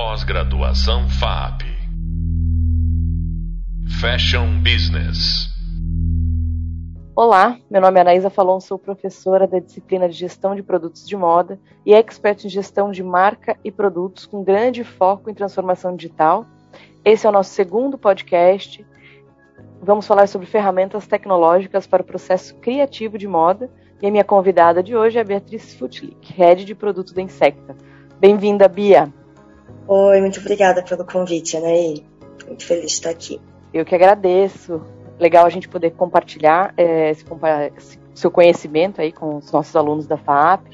Pós-graduação FAP. Fashion Business. Olá, meu nome é Anaísa Falon, sou professora da disciplina de Gestão de Produtos de Moda e expert em gestão de marca e produtos com grande foco em transformação digital. Esse é o nosso segundo podcast. Vamos falar sobre ferramentas tecnológicas para o processo criativo de moda e a minha convidada de hoje é Beatriz Futlik, Head de Produto da Insecta. Bem-vinda, Bia! Oi, muito obrigada pelo convite, Anaí. Muito feliz de estar aqui. Eu que agradeço legal a gente poder compartilhar é, esse, seu conhecimento aí com os nossos alunos da FAP.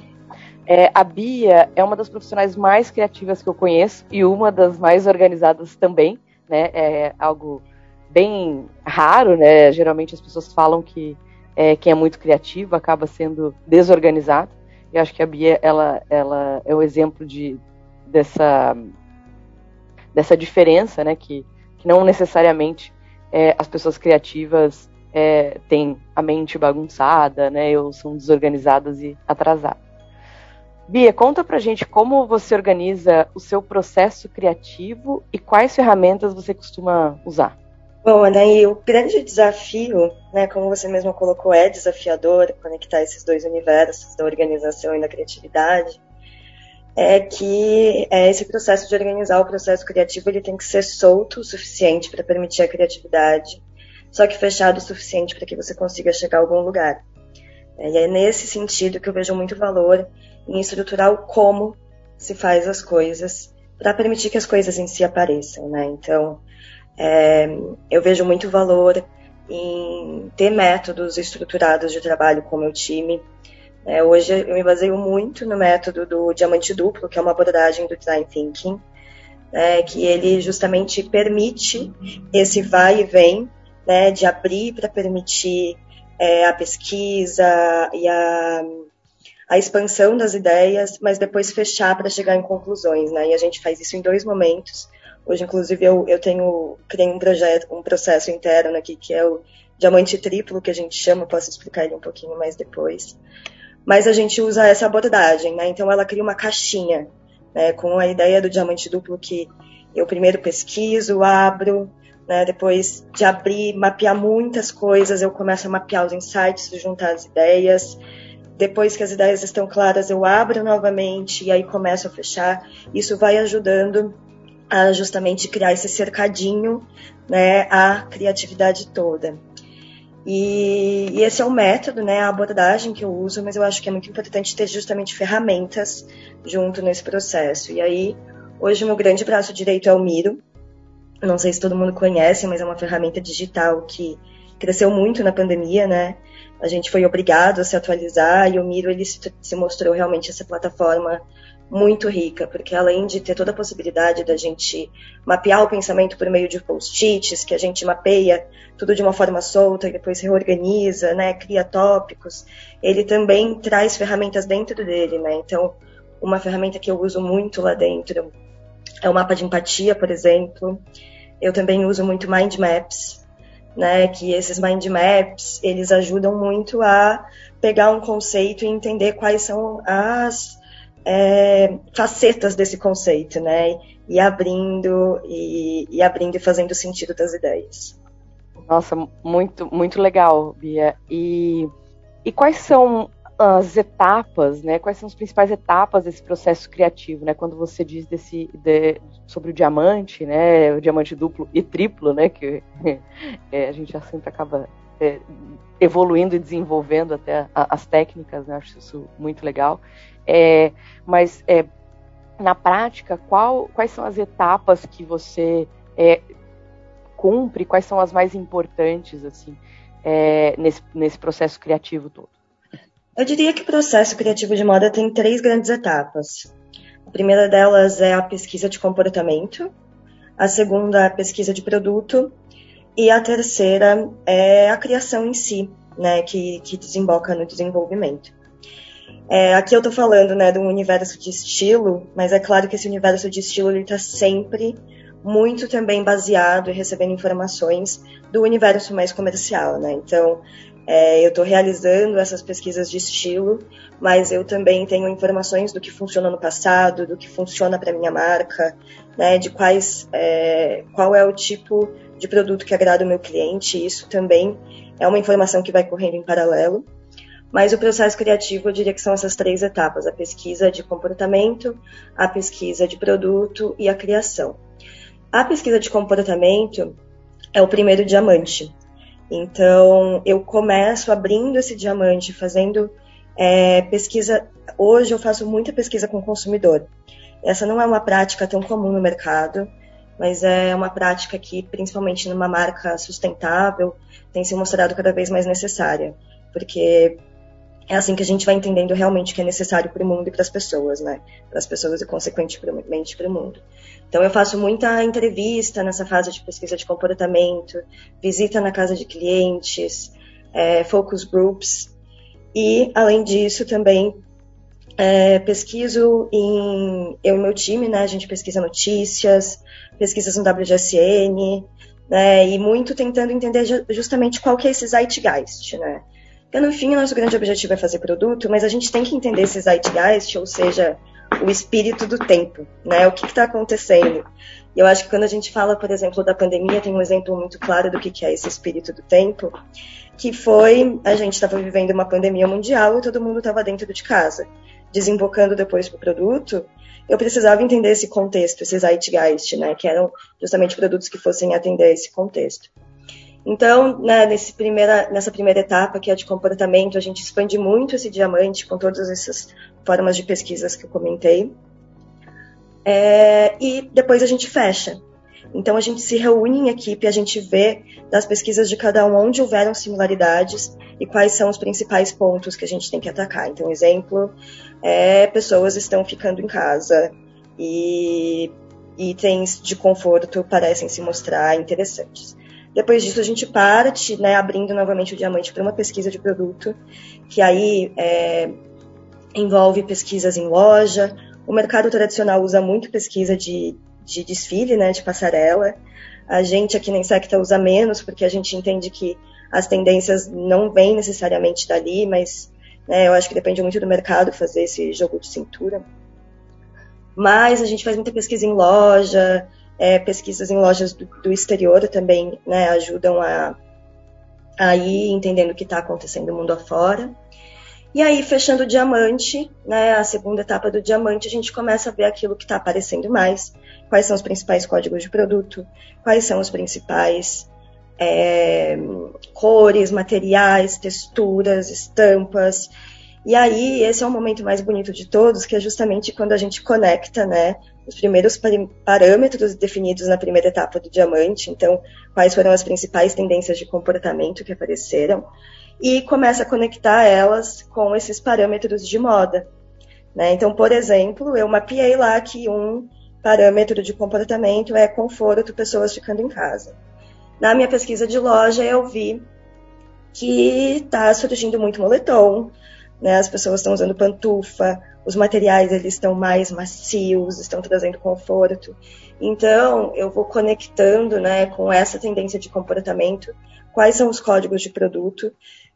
É, a Bia é uma das profissionais mais criativas que eu conheço e uma das mais organizadas também, né? É algo bem raro, né? Geralmente as pessoas falam que é, quem é muito criativo acaba sendo desorganizado. Eu acho que a Bia ela, ela é o exemplo de dessa dessa diferença, né? Que, que não necessariamente é, as pessoas criativas é, têm a mente bagunçada, né? Ou são desorganizadas e atrasadas. Bia, conta pra gente como você organiza o seu processo criativo e quais ferramentas você costuma usar. Bom, Anaí, o grande desafio, né, como você mesmo colocou, é desafiador conectar esses dois universos da organização e da criatividade, é que é, esse processo de organizar o processo criativo ele tem que ser solto o suficiente para permitir a criatividade, só que fechado o suficiente para que você consiga chegar a algum lugar. É, e é nesse sentido que eu vejo muito valor em estruturar o como se faz as coisas para permitir que as coisas em si apareçam, né? Então, é, eu vejo muito valor em ter métodos estruturados de trabalho com o meu time, é, hoje eu me baseio muito no método do diamante duplo, que é uma abordagem do design thinking, né, que ele justamente permite esse vai e vem, né, de abrir para permitir é, a pesquisa e a, a expansão das ideias, mas depois fechar para chegar em conclusões, né? E a gente faz isso em dois momentos. Hoje, inclusive, eu, eu tenho criei um projeto, um processo interno aqui que é o diamante triplo que a gente chama. Posso explicar ele um pouquinho mais depois mas a gente usa essa abordagem, né? Então ela cria uma caixinha, né? Com a ideia do diamante duplo que eu primeiro pesquiso, abro, né? Depois de abrir, mapear muitas coisas, eu começo a mapear os insights, juntar as ideias. Depois que as ideias estão claras, eu abro novamente e aí começo a fechar. Isso vai ajudando a justamente criar esse cercadinho, né? A criatividade toda. E, e, esse é o método, né, a abordagem que eu uso, mas eu acho que é muito importante ter justamente ferramentas junto nesse processo. E aí, hoje o meu grande braço direito é o Miro. Não sei se todo mundo conhece, mas é uma ferramenta digital que cresceu muito na pandemia, né? A gente foi obrigado a se atualizar e o Miro ele se mostrou realmente essa plataforma muito rica, porque além de ter toda a possibilidade da gente mapear o pensamento por meio de post-its, que a gente mapeia tudo de uma forma solta e depois reorganiza, né, cria tópicos, ele também traz ferramentas dentro dele, né? Então, uma ferramenta que eu uso muito lá dentro é o mapa de empatia, por exemplo. Eu também uso muito mind maps, né, que esses mind maps, eles ajudam muito a pegar um conceito e entender quais são as é, facetas desse conceito, né? E abrindo e, e, abrindo e fazendo sentido das ideias. Nossa, muito muito legal, Bia. E, e quais são as etapas, né? Quais são as principais etapas desse processo criativo, né? Quando você diz desse de, sobre o diamante, né? O diamante duplo e triplo, né? Que é, a gente já sempre acaba é, evoluindo e desenvolvendo até a, as técnicas, né? Acho isso muito legal. É, mas é, na prática, qual, quais são as etapas que você é, cumpre? Quais são as mais importantes assim é, nesse, nesse processo criativo todo? Eu diria que o processo criativo de moda tem três grandes etapas. A primeira delas é a pesquisa de comportamento, a segunda é a pesquisa de produto e a terceira é a criação em si, né, que, que desemboca no desenvolvimento. É, aqui eu estou falando né, de um universo de estilo, mas é claro que esse universo de estilo está sempre muito também baseado e recebendo informações do universo mais comercial, né? Então, É, eu estou realizando essas pesquisas de estilo, mas eu também tenho informações do que funcionou no passado, do que funciona para minha marca, né, de quais, é, qual é o tipo de produto que agrada o meu cliente. Isso também é uma informação que vai correndo em paralelo. Mas o processo criativo, eu diria que são essas três etapas: a pesquisa de comportamento, a pesquisa de produto e a criação. A pesquisa de comportamento é o primeiro diamante. Então, eu começo abrindo esse diamante, fazendo é, pesquisa. Hoje eu faço muita pesquisa com o consumidor. Essa não é uma prática tão comum no mercado, mas é uma prática que, principalmente numa marca sustentável, tem se mostrado cada vez mais necessária, porque é assim que a gente vai entendendo realmente o que é necessário para o mundo e para as pessoas, né? Para as pessoas e, consequentemente, para o mundo. Então, eu faço muita entrevista nessa fase de pesquisa de comportamento, visita na casa de clientes, é, focus groups, e, além disso, também é, pesquiso em. Eu e meu time, né? A gente pesquisa notícias, pesquisas no WGSN, né? E muito tentando entender justamente qual que é esse zeitgeist, né? Fim, o nosso grande objetivo é fazer produto, mas a gente tem que entender esse zeitgeist, ou seja, o espírito do tempo, né? O que está acontecendo. E eu acho que quando a gente fala, por exemplo, da pandemia, tem um exemplo muito claro do que, é esse espírito do tempo, que foi a gente estava vivendo uma pandemia mundial e todo mundo estava dentro de casa. Desembocando depois para o produto, eu precisava entender esse contexto, esse zeitgeist, né? Que eram justamente produtos que fossem atender esse contexto. Então, né, primeira, nessa primeira etapa, que é de comportamento, a gente expande muito esse diamante com todas essas formas de pesquisas que eu comentei. É, e depois a gente fecha. Então, a gente se reúne em equipe, a gente vê das pesquisas de cada um onde houveram similaridades e quais são os principais pontos que a gente tem que atacar. Então, exemplo, é, pessoas estão ficando em casa e itens de conforto parecem se mostrar interessantes. Depois disso, a gente parte, né, abrindo novamente o diamante para uma pesquisa de produto, que aí é, envolve pesquisas em loja. O mercado tradicional usa muito pesquisa de, de desfile, né, de passarela. A gente aqui na Insecta usa menos, porque a gente entende que as tendências não vêm necessariamente dali, mas né, eu acho que depende muito do mercado fazer esse jogo de cintura. Mas a gente faz muita pesquisa em loja, é, pesquisas em lojas do, do exterior também né, ajudam a, a ir entendendo o que está acontecendo no mundo afora. E aí, fechando o diamante, né, a segunda etapa do diamante, a gente começa a ver aquilo que está aparecendo mais. Quais são os principais códigos de produto, quais são os principais é, cores, materiais, texturas, estampas. E aí, esse é o momento mais bonito de todos, que é justamente quando a gente conecta né, os primeiros parâmetros definidos na primeira etapa do diamante, então quais foram as principais tendências de comportamento que apareceram, e começa a conectar elas com esses parâmetros de moda. Né? Então, por exemplo, eu mapeei lá que um parâmetro de comportamento é conforto, pessoas ficando em casa. Na minha pesquisa de loja, eu vi que está surgindo muito moletom, né? as pessoas estão usando pantufa, os materiais eles estão mais macios, estão trazendo conforto. Então, eu vou conectando né, com essa tendência de comportamento, quais são os códigos de produto,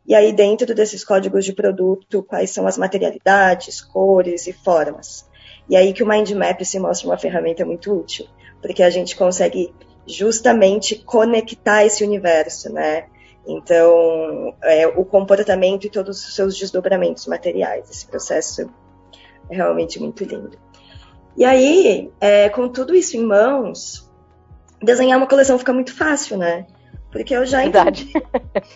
e aí dentro desses códigos de produto, quais são as materialidades, cores e formas. E aí que o Mind Map se mostra uma ferramenta muito útil, porque a gente consegue justamente conectar esse universo, né? Então, é, o comportamento e todos os seus desdobramentos materiais. Esse processo realmente muito lindo. E aí, é, com tudo isso em mãos, desenhar uma coleção fica muito fácil, né? Porque eu já Verdade.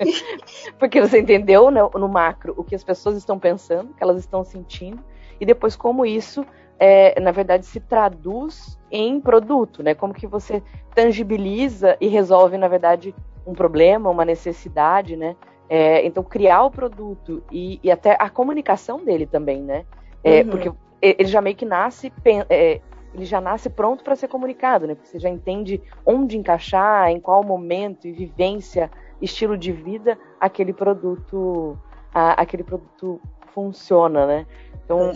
Porque você entendeu no, no, macro o que as pessoas estão pensando, o que elas estão sentindo, e depois como isso, é, na verdade, se traduz em produto, né? Como que você tangibiliza e resolve, na verdade, um problema, uma necessidade, né? É, então, criar o produto e, e, até a comunicação dele também, né? É, uhum. Porque ele já meio que nasce, é, ele já nasce pronto para ser comunicado, né? Porque você já entende onde encaixar, em qual momento e vivência, estilo de vida aquele produto, a, aquele produto funciona, né? Então,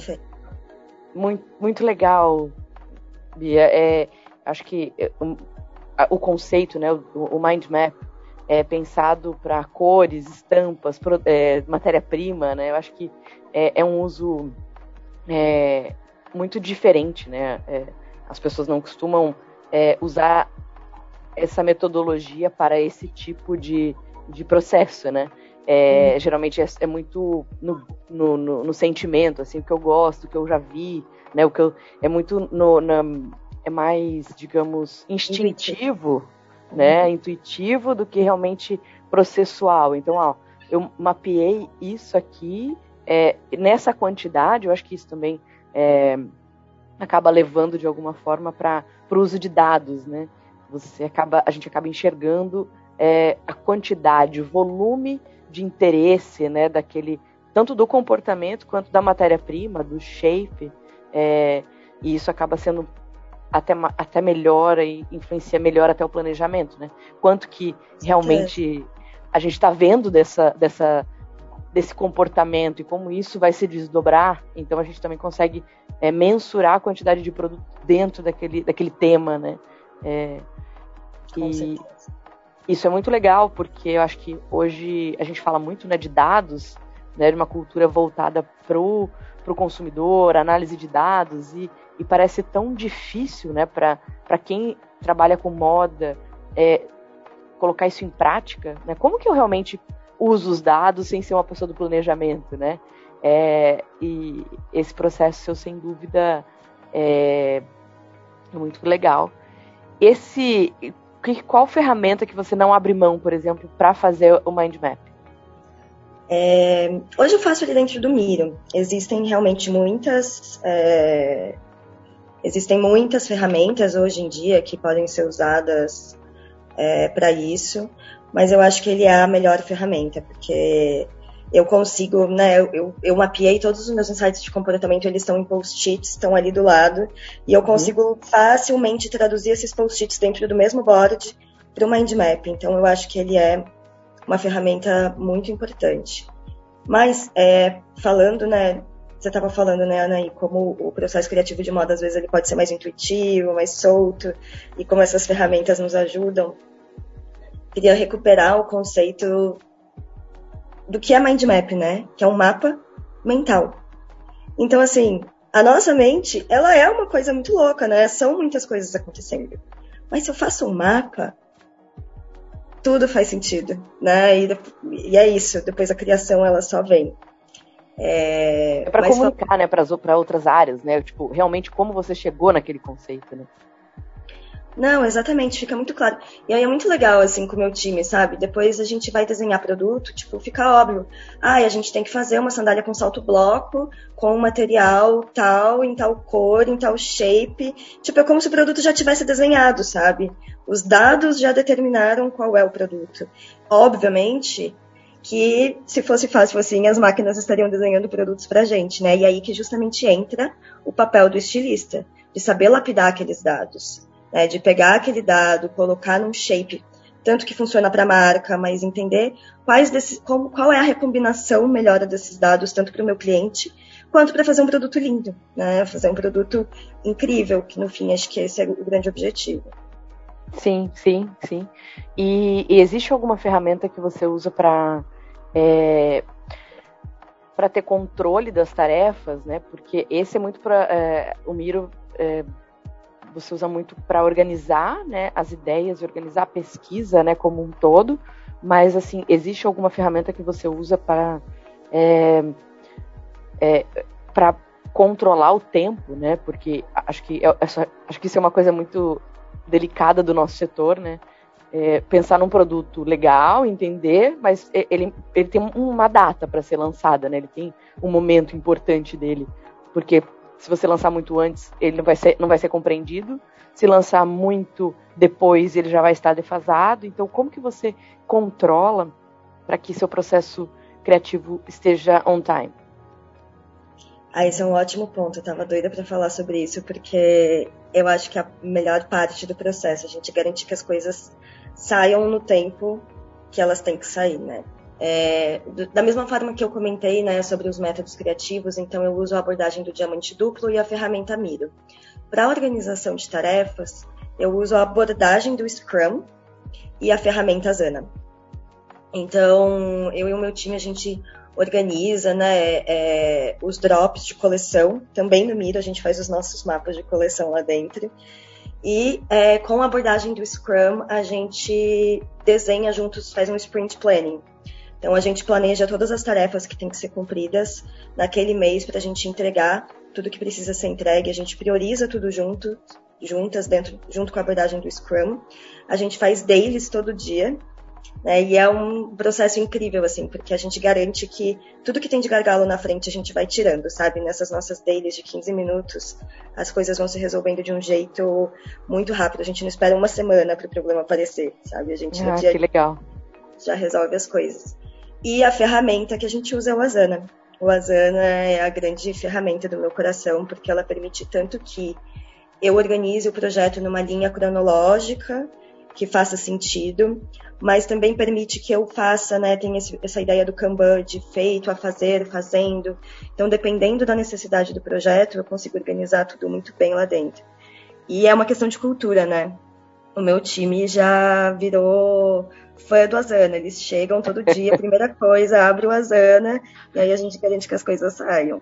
muito, muito legal, Bia. É, acho que é, um, a, o conceito, né? O, o mind map é, pensado para cores, estampas, é, matéria-prima, né? Eu acho que é, é um uso é, muito diferente, né? É, as pessoas não costumam é, usar essa metodologia para esse tipo de, de processo, né? Hum. Geralmente é, é muito no, no, no, no, sentimento, assim, o que eu gosto, o que eu já vi, né? O que eu, é muito no, na, é mais, digamos, instintivo, né? Uhum. Intuitivo do que realmente processual. Então, ó, eu mapeei isso aqui é, nessa quantidade. Eu acho que isso também é, acaba levando de alguma forma para o uso de dados, né? Você acaba, a gente acaba enxergando é, a quantidade, o volume de interesse, né, daquele tanto do comportamento quanto da matéria-prima, do shape, é, e isso acaba sendo até, até melhor e influencia melhor até o planejamento, né? Quanto que realmente a gente está vendo dessa, dessa, desse comportamento e como isso vai se desdobrar, então a gente também consegue é, mensurar a quantidade de produto dentro daquele, daquele tema, né? É, e isso é muito legal, porque eu acho que hoje a gente fala muito né, de dados, né, de uma cultura voltada para o consumidor, análise de dados, e, e parece tão difícil né, para quem trabalha com moda é, colocar isso em prática. Né? Como que eu realmente uso os dados sem ser uma pessoa do planejamento? Né? É, e esse processo, eu, sem dúvida, é muito legal. Esse qual ferramenta que você não abre mão, por exemplo, para fazer o mind map? É, hoje eu faço ali dentro do Miro. Existem realmente muitas é, existem muitas ferramentas hoje em dia que podem ser usadas é, para isso, mas eu acho que ele é a melhor ferramenta porque eu consigo, né, eu, eu, eu, mapeei todos os meus insights de comportamento, eles estão em post-its, estão ali do lado, e eu uhum. consigo uhum. facilmente traduzir esses post-its dentro do mesmo board para o mind map. Então eu acho que ele é uma ferramenta muito importante. Mas é, falando, né, você estava falando, né, Ana, como o processo criativo de moda às vezes ele pode ser mais intuitivo, mais solto, e como essas ferramentas nos ajudam. Queria recuperar o conceito do que é mind map, né? Que é um mapa mental. Então, assim, a nossa mente, ela é uma coisa muito louca, né? São muitas coisas acontecendo. Mas se eu faço um mapa, tudo faz sentido, né? E, e é isso. Depois a criação, ela só vem. É, é para comunicar, só... né, para outras áreas, né? Tipo, realmente como você chegou naquele conceito, né? Não, exatamente, fica muito claro. E aí é muito legal, assim, com o meu time, sabe? Depois a gente vai desenhar produto, tipo, fica óbvio. Ah, a gente tem que fazer uma sandália com salto bloco, com material tal, em tal cor, em tal shape. Tipo, é como se o produto já tivesse desenhado, sabe? Os dados já determinaram qual é o produto. Obviamente que se fosse fácil assim, as máquinas estariam desenhando produtos pra gente, né? E aí que justamente entra o papel do estilista, de saber lapidar aqueles dados né, de pegar aquele dado, colocar num shape, tanto que funciona para a marca, mas entender quais desses, como, qual é a recombinação melhor desses dados, tanto para o meu cliente, quanto para fazer um produto lindo, né, fazer um produto incrível, que no fim acho que esse é o grande objetivo. Sim, sim, sim. E, e existe alguma ferramenta que você usa para é, para ter controle das tarefas, né? Porque esse é muito para é, o Miro é, você usa muito para organizar né, as ideias, organizar a pesquisa né, como um todo, mas assim, existe alguma ferramenta que você usa para é, é, para controlar o tempo, né? Porque acho que é, acho que isso é uma coisa muito delicada do nosso setor, né? É, pensar num produto legal, entender, mas ele, ele tem uma data para ser lançada, né? Ele tem um momento importante dele, porque se você lançar muito antes, ele não vai ser, não vai ser compreendido. Se lançar muito depois, ele já vai estar defasado. Então, como que você controla para que seu processo criativo esteja on time? Ah, esse é um ótimo ponto. Eu estava doida para falar sobre isso, porque eu acho que a melhor parte do processo é a gente garantir que as coisas saiam no tempo que elas têm que sair, né? É, da mesma forma que eu comentei né, sobre os métodos criativos, então eu uso a abordagem do diamante duplo e a ferramenta Miro. Para organização de tarefas, eu uso a abordagem do Scrum e a ferramenta Zana. Então, eu e o meu time, a gente organiza né, é, os drops de coleção. Também no Miro, a gente faz os nossos mapas de coleção lá dentro. E é, com a abordagem do Scrum, a gente desenha juntos, faz um sprint planning. Então a gente planeja todas as tarefas que têm que ser cumpridas naquele mês para a gente entregar tudo que precisa ser entregue. A gente prioriza tudo junto, juntas dentro, junto com a abordagem do Scrum. A gente faz dailies todo dia. Né, e é um processo incrível, assim, porque a gente garante que tudo que tem de gargalo na frente a gente vai tirando, sabe? Nessas nossas dailies de 15 minutos, as coisas vão se resolvendo de um jeito muito rápido. A gente não espera uma semana para o problema aparecer, sabe? A gente ah, dia que legal. já resolve as coisas. E a ferramenta que a gente usa é o Asana. O Asana é a grande ferramenta do meu coração, porque ela permite tanto que eu organize o projeto numa linha cronológica que faça sentido, mas também permite que eu faça, né, tem essa ideia do Kanban de feito a fazer, fazendo. Então, dependendo da necessidade do projeto, eu consigo organizar tudo muito bem lá dentro. E é uma questão de cultura, né? O meu time já virou fã do Asana. Eles chegam todo dia, a primeira coisa, abre o Asana, e aí a gente garante que as coisas saiam.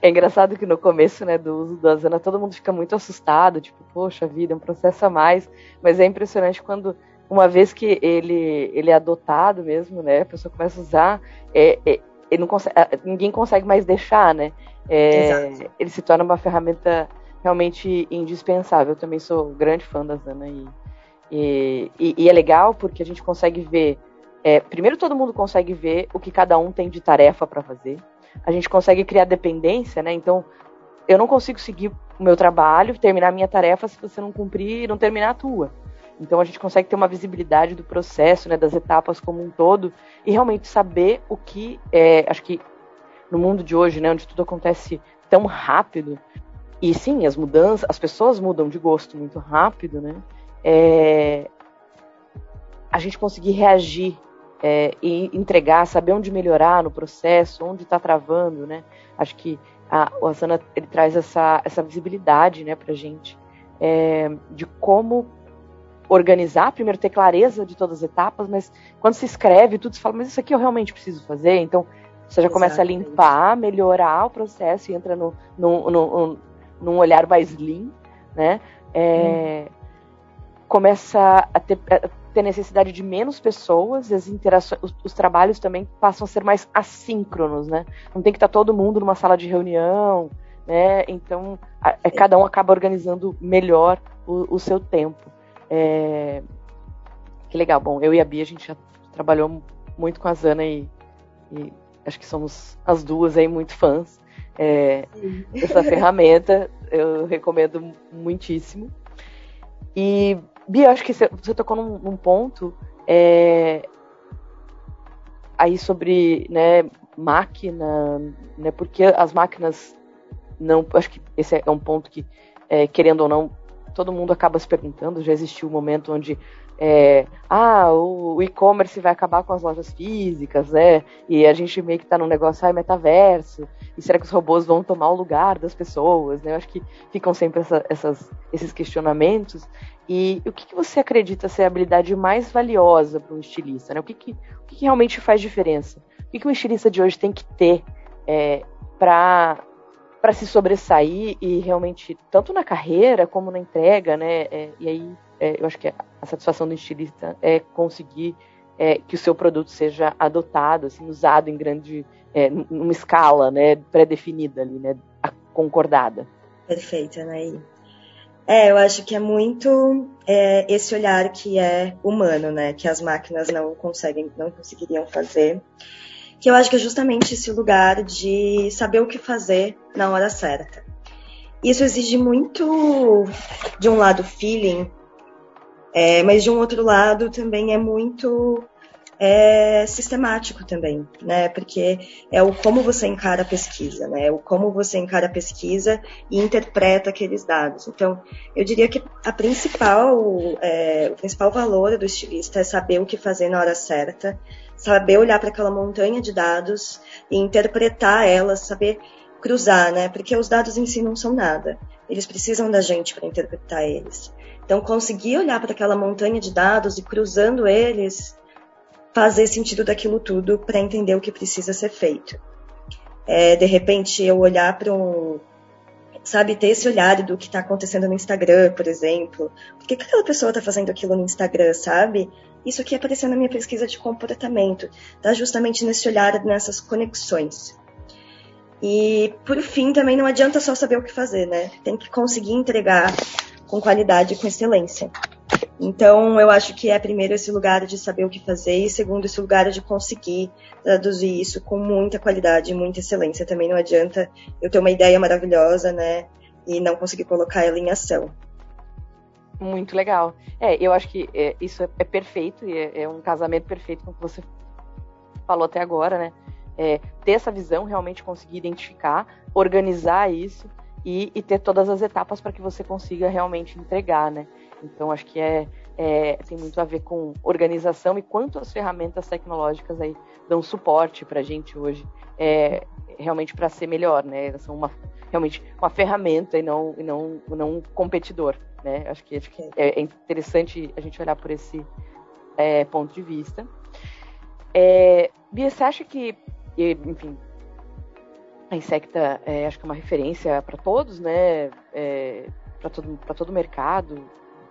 É engraçado que no começo, né, do uso do Asana, todo mundo fica muito assustado, tipo, poxa vida, é um processo a mais. Mas é impressionante quando, uma vez que ele, ele é adotado mesmo, né, a pessoa começa a usar, é, é, consegue, ninguém consegue mais deixar, né? É, ele se torna uma ferramenta realmente indispensável. Eu também sou grande fã da Asana e e, e, e é legal porque a gente consegue ver. É, primeiro, todo mundo consegue ver o que cada um tem de tarefa para fazer. A gente consegue criar dependência, né? Então, eu não consigo seguir o meu trabalho, terminar a minha tarefa se você não cumprir não terminar a tua. Então a gente consegue ter uma visibilidade do processo, né, das etapas como um todo e realmente saber o que é, acho que no mundo de hoje, né, onde tudo acontece tão rápido e sim, as mudanças, as pessoas mudam de gosto muito rápido, né? É, a gente conseguir reagir é, e entregar, saber onde melhorar no processo, onde está travando, né? Acho que a, o Asana ele traz essa, essa visibilidade, né, para gente é, de como organizar, primeiro ter clareza de todas as etapas, mas quando se escreve tudo, se fala, mas isso aqui eu realmente preciso fazer, então você já começa Exatamente. a limpar, melhorar o processo e entra no, no, no, no num olhar mais lean, né? É, hum começa a ter, a ter, necessidade de menos pessoas, e as interações, os, os, trabalhos também passam a ser mais assíncronos, né? Não tem que estar todo mundo numa sala de reunião, né? Então, a, a, é, cada um acaba organizando melhor o, o seu tempo. É... Que legal. Bom, eu e a Bia, a gente já trabalhou muito com a Zana e, e acho que somos as duas aí muito fãs é, dessa ferramenta. Eu recomendo muitíssimo. E Bia, acho que você tocou num, num ponto é, aí sobre né, máquina, né, porque as máquinas não. Acho que esse é um ponto que, é, querendo ou não, todo mundo acaba se perguntando. Já existiu um momento onde é, ah, o, e-commerce vai acabar com as lojas físicas, né? E a gente meio que tá num negócio, ah, metaverso, e será que os robôs vão tomar o lugar das pessoas, né? Eu acho que ficam sempre essa, essas, esses questionamentos. E o que, que, você acredita ser a habilidade mais valiosa para um estilista? Né? O, que, que, o que, que, realmente faz diferença? O que, que um estilista de hoje tem que ter é, para para se sobressair e realmente tanto na carreira como na entrega, né? É, e aí é, eu acho que a satisfação do estilista é conseguir é, que o seu produto seja adotado, assim, usado em grande, é, numa escala, né, pré-definida ali, né, concordada. Perfeito, Anaí. É, eu acho que é muito é, esse olhar que é humano, né, que as máquinas não conseguem, não conseguiriam fazer. Que eu acho que é justamente esse lugar de saber o que fazer na hora certa. Isso exige muito, de um lado, feeling, é, mas de um outro lado também é muito é, sistemático também, né? Porque é o como você encara a pesquisa, né? O como você encara a pesquisa e interpreta aqueles dados. Então, eu diria que a principal, é, o principal valor do estilista é saber o que fazer na hora certa, saber olhar para aquela montanha de dados e interpretar elas, saber cruzar, né? Porque os dados em si não são nada. Eles precisam da gente para interpretar eles. Então, conseguir olhar para aquela montanha de dados e cruzando eles fazer sentido daquilo tudo para entender o que precisa ser feito. É, de repente, eu olhar para um. Sabe, ter esse olhar do que está acontecendo no Instagram, por exemplo. Por que, que aquela pessoa está fazendo aquilo no Instagram, sabe? Isso aqui apareceu na minha pesquisa de comportamento. Tá justamente nesse olhar, nessas conexões. E, por fim, também não adianta só saber o que fazer, né? Tem que conseguir entregar com qualidade e com excelência. Então, eu acho que é primeiro esse lugar de saber o que fazer e segundo esse lugar de conseguir traduzir isso com muita qualidade muita excelência. Também não adianta eu ter uma ideia maravilhosa, né, e não conseguir colocar ela em ação. Muito legal. É, eu acho que é, isso é, é perfeito e é, é, um casamento perfeito com o que você falou até agora, né? É, ter essa visão, realmente conseguir identificar, organizar isso e, e ter todas as etapas para que você consiga realmente entregar, né? Então acho que é, é, tem muito a ver com organização e quanto as ferramentas tecnológicas aí dão suporte para a gente hoje, é, realmente para ser melhor, né? São uma, realmente uma ferramenta e não, e não, não um competidor, né? Acho que, acho que é, é interessante a gente olhar por esse é, ponto de vista. É, Bia, você acha que, enfim, a Insecta é, acho que é uma referência para todos, né? É, para todo, todo o mercado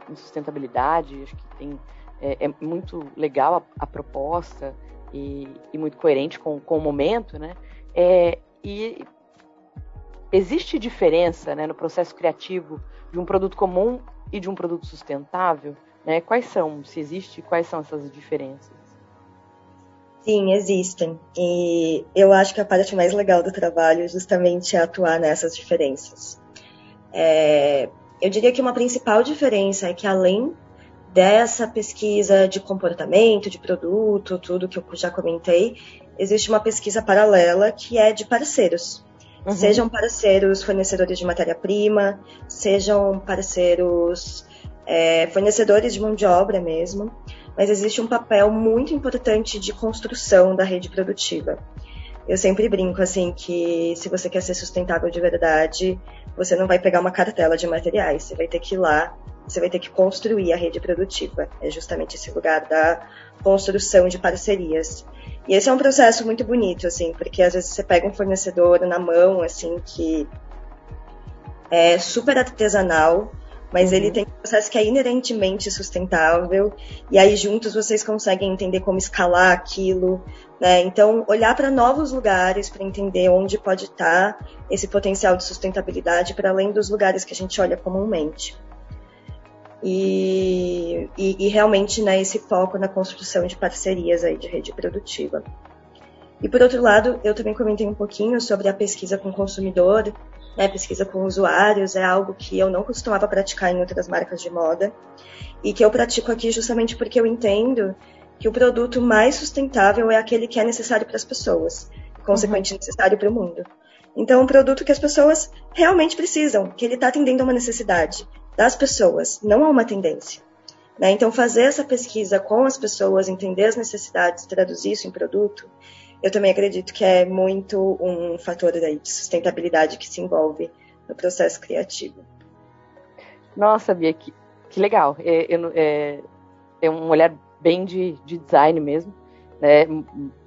em sustentabilidade. Acho que tem, é, é muito legal a, a proposta e, e, muito coerente com, com o momento, né? É, e existe diferença né, no processo criativo de um produto comum e de um produto sustentável? Né? Quais são, se existe, quais são essas diferenças? Sim, existem. E eu acho que a parte mais legal do trabalho justamente é atuar nessas diferenças. É, eu diria que uma principal diferença é que além dessa pesquisa de comportamento, de produto, tudo que eu já comentei, existe uma pesquisa paralela que é de parceiros. Uhum. Sejam parceiros fornecedores de matéria-prima, sejam parceiros é, fornecedores de mão de obra mesmo mas existe um papel muito importante de construção da rede produtiva. Eu sempre brinco assim que se você quer ser sustentável de verdade, você não vai pegar uma cartela de materiais, você vai ter que ir lá, você vai ter que construir a rede produtiva. É justamente esse lugar da construção de parcerias. E esse é um processo muito bonito, assim, porque às vezes você pega um fornecedor na mão, assim, que é super artesanal, mas uhum. ele tem um processo que é inerentemente sustentável, e aí juntos vocês conseguem entender como escalar aquilo, né? Então, olhar para novos lugares para entender onde pode estar tá esse potencial de sustentabilidade para além dos lugares que a gente olha comumente. E, e, e, realmente né, esse foco na construção de parcerias aí de rede produtiva. E por outro lado, eu também comentei um pouquinho sobre a pesquisa com o consumidor, né, pesquisa com usuários, é algo que eu não costumava praticar em outras marcas de moda e que eu pratico aqui justamente porque eu entendo que o produto mais sustentável é aquele que é necessário para as pessoas, consequentemente uhum. necessário para o mundo. Então, um produto que as pessoas realmente precisam, que ele está atendendo a uma necessidade das pessoas, não a uma tendência. Né? Então, fazer essa pesquisa com as pessoas, entender as necessidades, traduzir isso em produto, eu também acredito que é muito um fator de sustentabilidade que se envolve no processo criativo. Nossa, Bia, que, que legal. É, é, é, um olhar bem de, de design mesmo, né?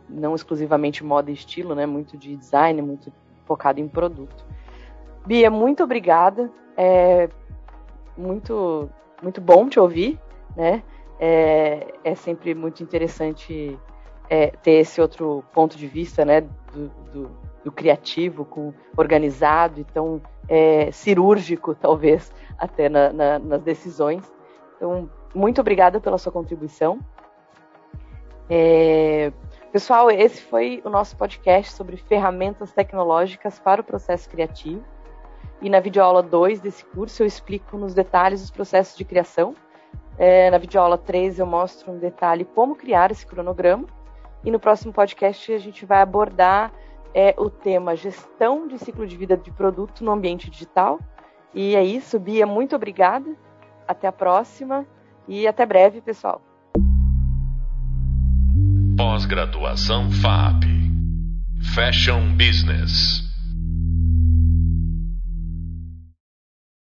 não exclusivamente moda e estilo, né? muito de design, muito focado em produto. Bia, muito obrigada. É muito, muito bom te ouvir, né? É, é sempre muito interessante é, ter esse outro ponto de vista, né, do, do, do criativo, com organizado e tão é, cirúrgico, talvez, até na, na, nas decisões. Então, muito obrigada pela sua contribuição. É, pessoal, esse foi o nosso podcast sobre ferramentas tecnológicas para o processo criativo. E na videoaula 2 desse curso eu explico nos detalhes os processos de criação. É, na videoaula 3 eu mostro um detalhe como criar esse cronograma. E no próximo podcast a gente vai abordar é, o tema gestão de ciclo de vida de produto no ambiente digital. E é isso, Bia, muito obrigada. Até a próxima e até breve, pessoal. Pós-graduação FAP Fashion Business